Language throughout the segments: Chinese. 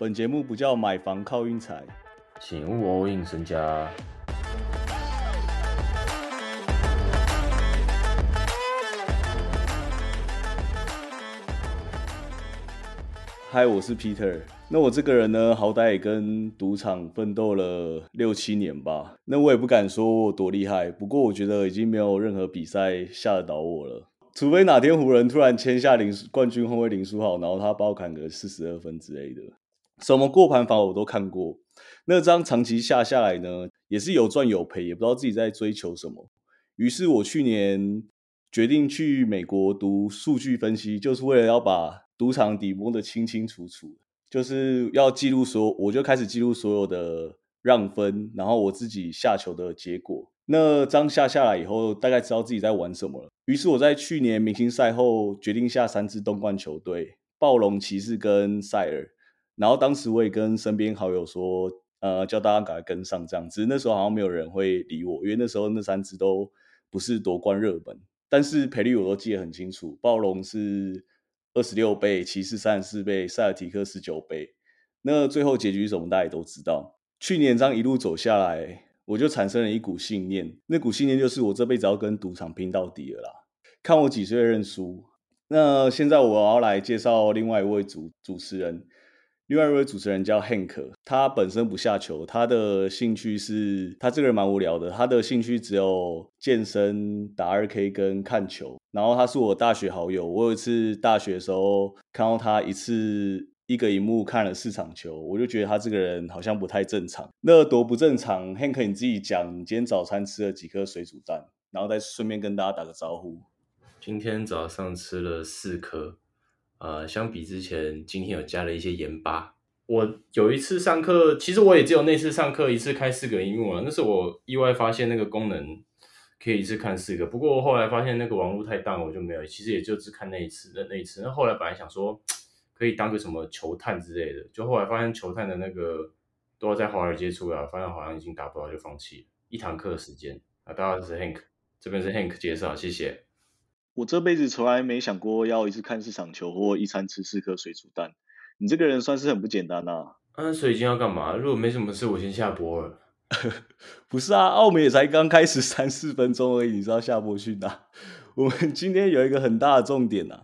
本节目不叫买房靠运财，请勿 all in 身家。嗨，我是 Peter。那我这个人呢，好歹也跟赌场奋斗了六七年吧。那我也不敢说我多厉害，不过我觉得已经没有任何比赛吓得倒我了。除非哪天湖人突然签下林冠军后卫林书豪，然后他包砍个四十二分之类的，什么过盘法我都看过。那张长期下下来呢，也是有赚有赔，也不知道自己在追求什么。于是我去年决定去美国读数据分析，就是为了要把赌场底摸得清清楚楚。就是要记录所，我就开始记录所有的让分，然后我自己下球的结果。那张下下来以后，大概知道自己在玩什么了。于是我在去年明星赛后决定下三支东冠球队：暴龙、骑士跟塞尔。然后当时我也跟身边好友说，呃，叫大家赶快跟上这样。只是那时候好像没有人会理我，因为那时候那三支都不是夺冠热门。但是赔率我都记得很清楚，暴龙是。二十六倍，骑士三十四倍，塞尔提克十九倍。那最后结局是什么？大家也都知道。去年这样一路走下来，我就产生了一股信念。那股信念就是我这辈子要跟赌场拼到底了啦。看我几岁认输。那现在我要来介绍另外一位主主持人。另外一位主持人叫 Hank，他本身不下球，他的兴趣是他这个人蛮无聊的，他的兴趣只有健身、打二 K 跟看球。然后他是我大学好友，我有一次大学的时候看到他一次一个荧幕看了四场球，我就觉得他这个人好像不太正常。那多不正常？Hank 你自己讲，你今天早餐吃了几颗水煮蛋？然后再顺便跟大家打个招呼。今天早上吃了四颗。呃，相比之前，今天有加了一些盐巴。我有一次上课，其实我也只有那次上课一次开四个荧幕啊，那是我意外发现那个功能可以一次看四个。不过后来发现那个网络太大，我就没有。其实也就只看那一次的那一次。那后来本来想说可以当个什么球探之类的，就后来发现球探的那个都要在华尔街出来，发现好像已经达不到，就放弃。一堂课的时间啊，大家是 Hank，这边是 Hank 介绍，谢谢。我这辈子从来没想过要一次看四场球或一餐吃四颗水煮蛋。你这个人算是很不简单呐。嗯，所以今天要干嘛？如果没什么事，我先下播了。不是啊，澳门也才刚开始三四分钟而已，你知道下播去哪？我们今天有一个很大的重点呐，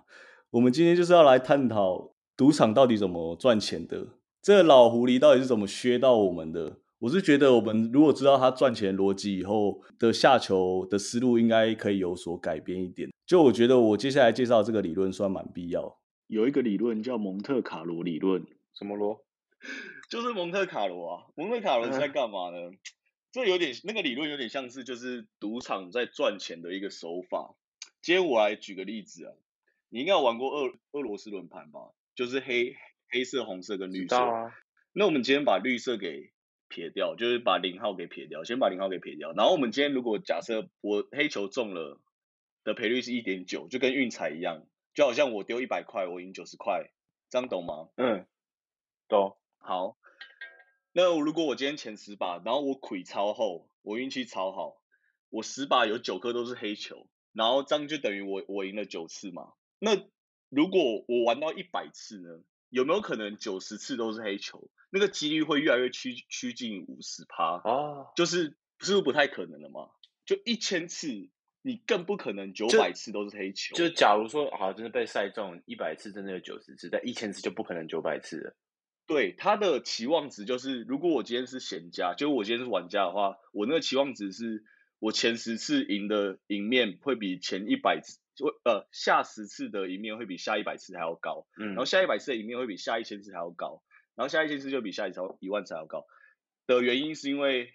我们今天就是要来探讨赌场到底怎么赚钱的，这老狐狸到底是怎么削到我们的？我是觉得，我们如果知道他赚钱逻辑以后的下球的思路，应该可以有所改变一点。就我觉得，我接下来介绍这个理论算蛮必要。有一个理论叫蒙特卡罗理论，什么罗？就是蒙特卡罗啊。蒙特卡罗是在干嘛呢？这有点那个理论有点像是就是赌场在赚钱的一个手法。今天我来举个例子啊，你应该有玩过俄俄罗斯轮盘吧？就是黑黑色、红色跟绿色。啊。那我们今天把绿色给。撇掉，就是把零号给撇掉，先把零号给撇掉。然后我们今天如果假设我黑球中了的赔率是一点九，就跟运彩一样，就好像我丢一百块，我赢九十块，这样懂吗？嗯，懂。好，那如果我今天前十把，然后我亏超厚，我运气超好，我十把有九颗都是黑球，然后这样就等于我我赢了九次嘛。那如果我玩到一百次呢？有没有可能九十次都是黑球？那个几率会越来越趋趋近五十趴哦，就是是不是不太可能了嘛？就一千次，你更不可能九百次都是黑球。就假如说好，真的被赛中一百次，真的有九十次，但一千次就不可能九百次了。对，他的期望值就是，如果我今天是闲家，就我今天是玩家的话，我那个期望值是我前十次赢的赢面会比前一百次，就呃下十次的赢面会比下一百次还要高，嗯，然后下一百次的赢面会比下一千次还要高。然后下一千次就比下一超一万次还要高的原因是因为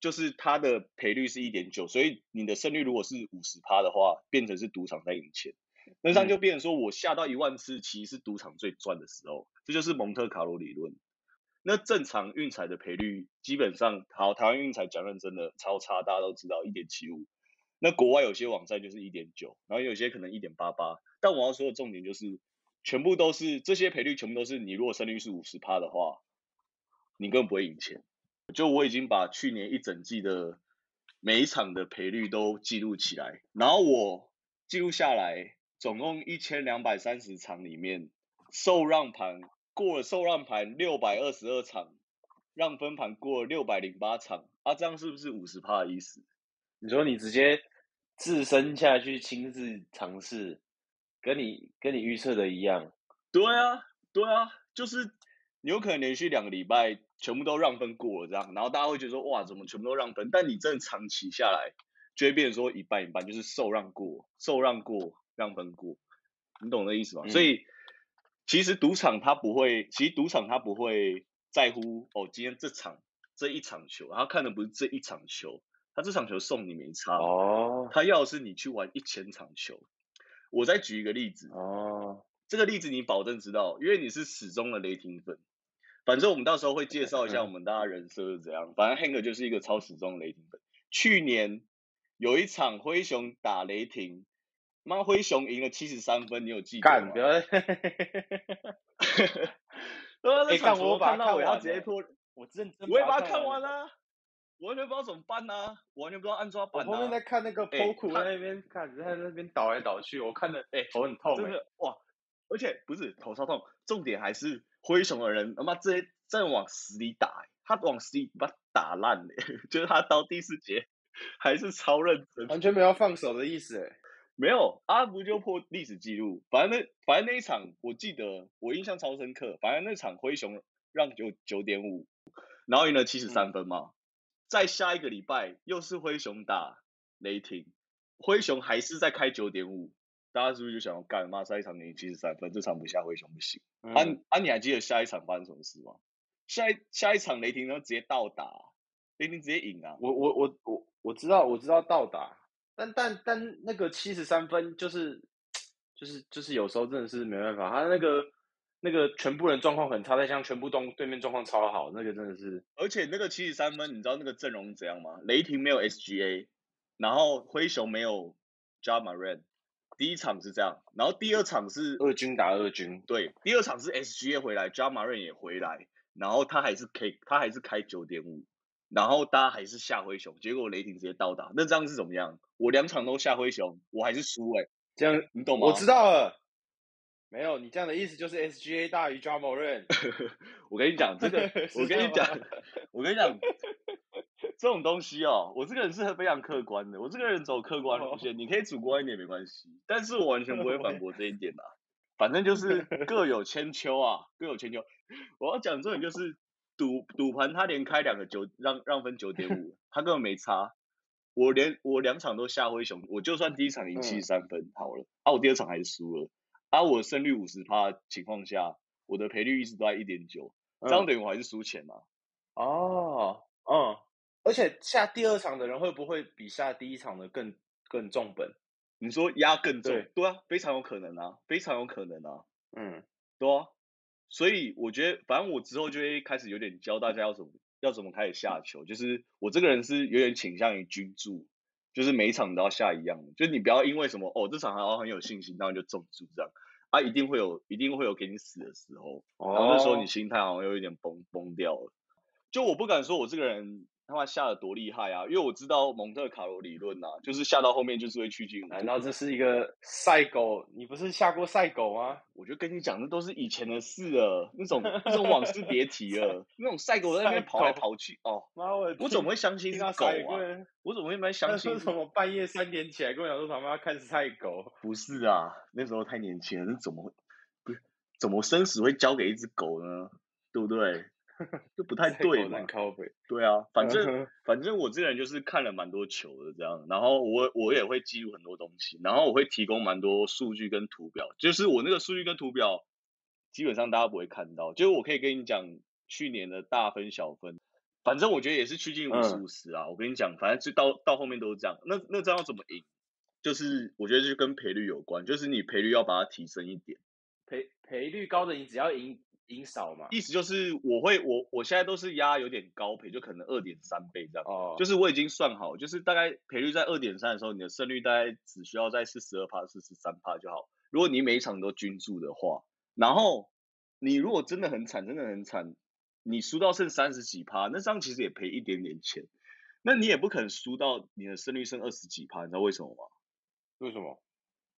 就是它的赔率是一点九，所以你的胜率如果是五十趴的话，变成是赌场在赢钱，那这样就变成说我下到一万次，其实是赌场最赚的时候，这就是蒙特卡罗理论。那正常运彩的赔率基本上，好，台湾运彩讲认真的超差，大家都知道一点七五。那国外有些网站就是一点九，然后有些可能一点八八。但我要说的重点就是。全部都是这些赔率，全部都是你如果胜率是五十趴的话，你根本不会赢钱。就我已经把去年一整季的每一场的赔率都记录起来，然后我记录下来，总共一千两百三十场里面，受让盘过了受让盘六百二十二场，让分盘过了六百零八场，啊，这样是不是五十趴的意思？你说你直接自身下去亲自尝试，跟你跟你预测的一样，对啊，对啊，就是你有可能连续两个礼拜全部都让分过了这样，然后大家会觉得说哇，怎么全部都让分？但你真的长期下来，就会变成说一半一半，就是受让过，受让过，让分过，你懂那意思吗？嗯所以其实赌场它不会，其实赌场它不会在乎哦，今天这场这一场球，他看的不是这一场球，他这场球送你没差，哦他要的是你去玩一千场球。我再举一个例子，哦，这个例子你保证知道，因为你是始终的雷霆粉。反正我们到时候会介绍一下嗯我们大家人设是怎样。反正 Hank 就是一个超始终的雷霆粉。去年有一场灰熊打雷霆，妈灰熊赢了七十三分，你有记得吗干不？要，哎，场干我把它球看到我要直接脱，我认真，我也把它看完了。完全不知道怎么办啊，我完全不知道按抓我板后面在啊，看那个哎 PO 他在那边看，在那边倒来倒去，我看的哎头很痛哎。真的哇！而且不是头超痛，重点还是灰熊的人他妈直接在往死里打、欸，他往死里把他打烂了、就是他到第四节还是超认真，完全没有放手的意思哎。没有阿不就破历史记录，反正那反正那一场我记得我印象超深刻，反正那场灰熊让九九点五，然后赢了七十嗯。三分嘛，在下一个礼拜又是灰熊打雷霆，灰熊还是在开九点五，大家是不是就想要干妈下一场赢七十三分，这场不下灰熊不行？啊嗯，啊，你还记得下一场发生什么事吗？下一下一场雷霆呢直接倒打，雷霆直接赢啊！我我我我我知道我知道倒打，但但但那个七十三分就是就是就是有时候真的是没办法，他那个那个全部人状况很差，再加上全部东对面状况超好，那个真的是而且那个七十三分，你知道那个阵容怎样吗？雷霆没有 SGA，然后灰熊没有 Ja Morant，第一场是这样，然后第二场是二军打二军，对，第二场是 SGA 回来，Ja Morant 也回来，然后他还是开他还是开九点五，然后大家还是下灰熊，结果雷霆直接倒打，那这样是怎么样？我两场都下灰熊，我还是输哎、这样你懂吗？我知道了。没有，你这样的意思就是 SGA 大于 j a m o r a n 我跟你讲，这个我跟你讲，我跟你讲，这种东西哦，我这个人是非常客观的，我这个人走客观路线，你可以主观一点没关系，但是我完全不会反驳这一点的、反正就是各有千秋啊，各有千秋。我要讲重点就是赌赌盘，他连开两个九让让分九点五，他根本没差。我连我两场都下灰熊，我就算第一场赢嗯七三分好了，啊，我第二场还是输了，啊，我胜率五十趴的情况下，我的赔率一直都在一点九，这样等于我还是输钱嘛？哦，嗯，而且下第二场的人会不会比下第一场的更更重本？你说压更重，对。对啊，非常有可能啊，非常有可能啊，嗯，对啊，所以我觉得，反正我之后就会开始有点教大家要怎么要怎么开始下球，就是我这个人是有点倾向于均注，就是每一场都要下一样的，就是你不要因为什么哦这场好像很有信心，然后就中注这样，啊一定会有一定会有给你死的时候，然后那时候你哦。心态好像又有一点崩崩掉了。就我不敢说我这个人他妈下的多厉害啊，因为我知道蒙特卡罗理论啊，就是下到后面就是会趋近无难道这是一个赛狗？你不是下过赛狗吗？我就跟你讲，那都是以前的事了，那种那种往事别提了，那种赛狗在那边跑来跑去，哦，妈，我我怎么会相信听是狗啊？？我怎么会蛮相信什么半夜三点起来跟我讲说他妈要看赛狗？不是啊，那时候太年轻了，那怎么会不是怎么生死会交给一只狗呢？对不对？就不太对嘛。对啊，反正反正我这个人就是看了蛮多球的这样，然后我我也会记录很多东西，然后我会提供蛮多数据跟图表，就是我那个数据跟图表基本上大家不会看到，就是我可以跟你讲去年的大分小分，反正我觉得也是趋近五十嗯五十啊，我跟你讲，反正就到到后面都是这样，那那这样要怎么赢？就是我觉得就跟赔率有关，就是你赔率要把它提升一点。赔赔率高的你只要赢赢少嘛。意思就是我会我我现在都是压有点高赔，就可能二点三倍这样。哦，就是我已经算好，就是大概赔率在二点三的时候，你的胜率大概只需要在四十二趴、四十三趴就好。如果你每一场都均注的话，然后你如果真的很惨，真的很惨，你输到剩三十几趴，那这样其实也赔一点点钱。那你也不可能输到你的胜率剩二十几趴，你知道为什么吗？为什么？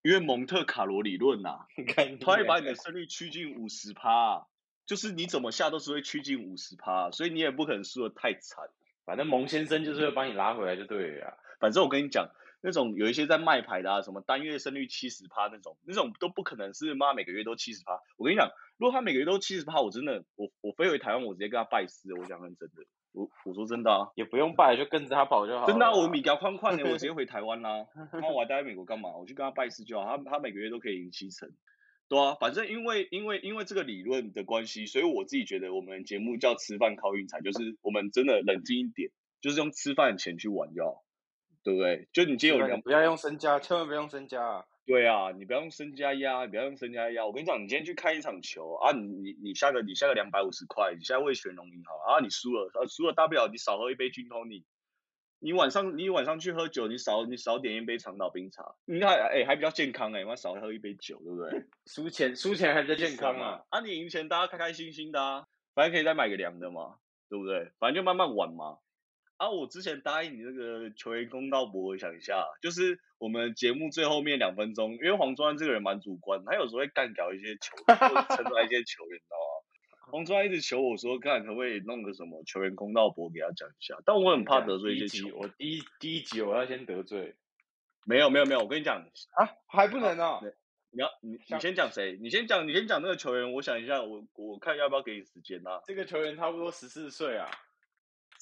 因为蒙特卡罗理论 呐、你看，它会把你的胜率趋近五十趴，就是你怎么下都是会趋近五十趴，所以你也不可能输的太惨。反正蒙先生就是会帮你拉回来就对了。反正我跟你讲，那种有一些在卖牌的啊，什么单月胜率七十趴那种，那种都不可能是妈每个月都七十趴。我跟你讲，如果他每个月都七十趴，我真的，我我飞回台湾，我直接跟他拜师。我讲认真的，我我说真的啊，也不用拜，就跟着他跑就好。真的，我米条宽宽的，我直接 回台湾啦。那我还待在美国干嘛？我去跟他拜师就好。他他每个月都可以赢七成。对啊，反正因为因为因为这个理论的关系，所以我自己觉得我们节目叫吃饭靠运财，就是我们真的冷静一点，就是用吃饭钱去玩就好。对不对？就你今天有两，不要用身家，千万不要用身家啊！对啊，你不要用身家压，不要用身家压。我跟你讲，你今天去看一场球啊，你你你下个你下个两百五十块，你现在为选农银好啊，你输了，输了大不了你少喝一杯君通你，你晚上你晚上去喝酒，你少你少点一杯长岛冰茶，你看哎还比较健康哎，我少喝一杯酒，对不对？输钱输钱还比较健康啊，啊你赢钱大家开开心心的啊，反正可以再买个凉的嘛，对不对？反正就慢慢玩嘛。啊，我之前答应你那个球员公道博，我想一下，就是我们节目最后面两分钟，因为黄忠安这个人蛮主观，他有时候会干掉一些球员，或者撑出来一些球员，你知道吗？黄川一直求我说，看可不可以弄个什么球员公道博给他讲一下，但我很怕得罪一些球。我第一第一集我要先得罪，没有没有没有，我跟你讲啊，还不能啊，你要你你先讲谁？你先讲你先讲那个球员，我想一下，我我看要不要给你时间啊？这个球员差不多十四岁啊。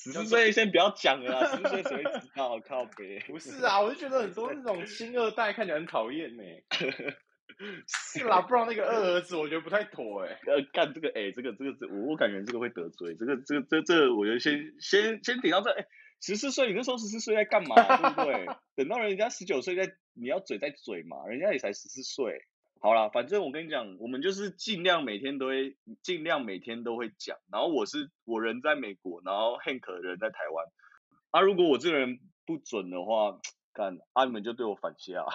十四岁先不要讲了，十四岁谁会知道？靠 别！不是啊，我就觉得很多那种 星二代看起来很讨厌呢。是啦，不然那个二儿子我觉得不太妥哎。呃，干这个哎，这个这个这，我我感觉这个会得罪。这个这个这这，我觉得先先先顶到这。哎，十四岁，你那时候十四岁在干嘛？对不对？等到人家十九岁再，你要嘴在嘴嘛，人家也才十四岁。好啦，反正我跟你讲，我们就是尽量每天都会，尽量每天都会讲。然后我是我人在美国，然后 Hank 人在台湾。啊，如果我这个人不准的话，干啊你们就对我反下，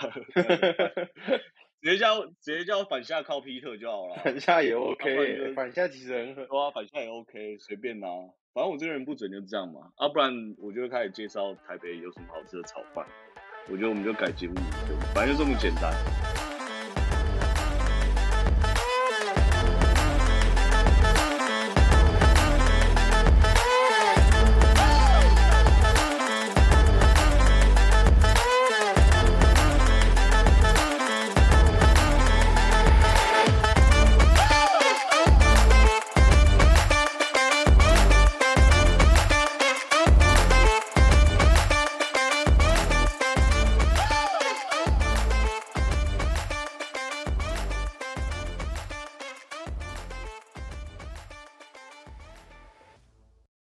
直接叫直接叫反下靠 Peter 就好了。反下也 OK，反下其实很狠。啊，反下也 OK，随便啦。反正我这个人不准就这样嘛。啊，不然我就开始介绍台北有什么好吃的炒饭。我觉得我们就改节目，反正就这么简单。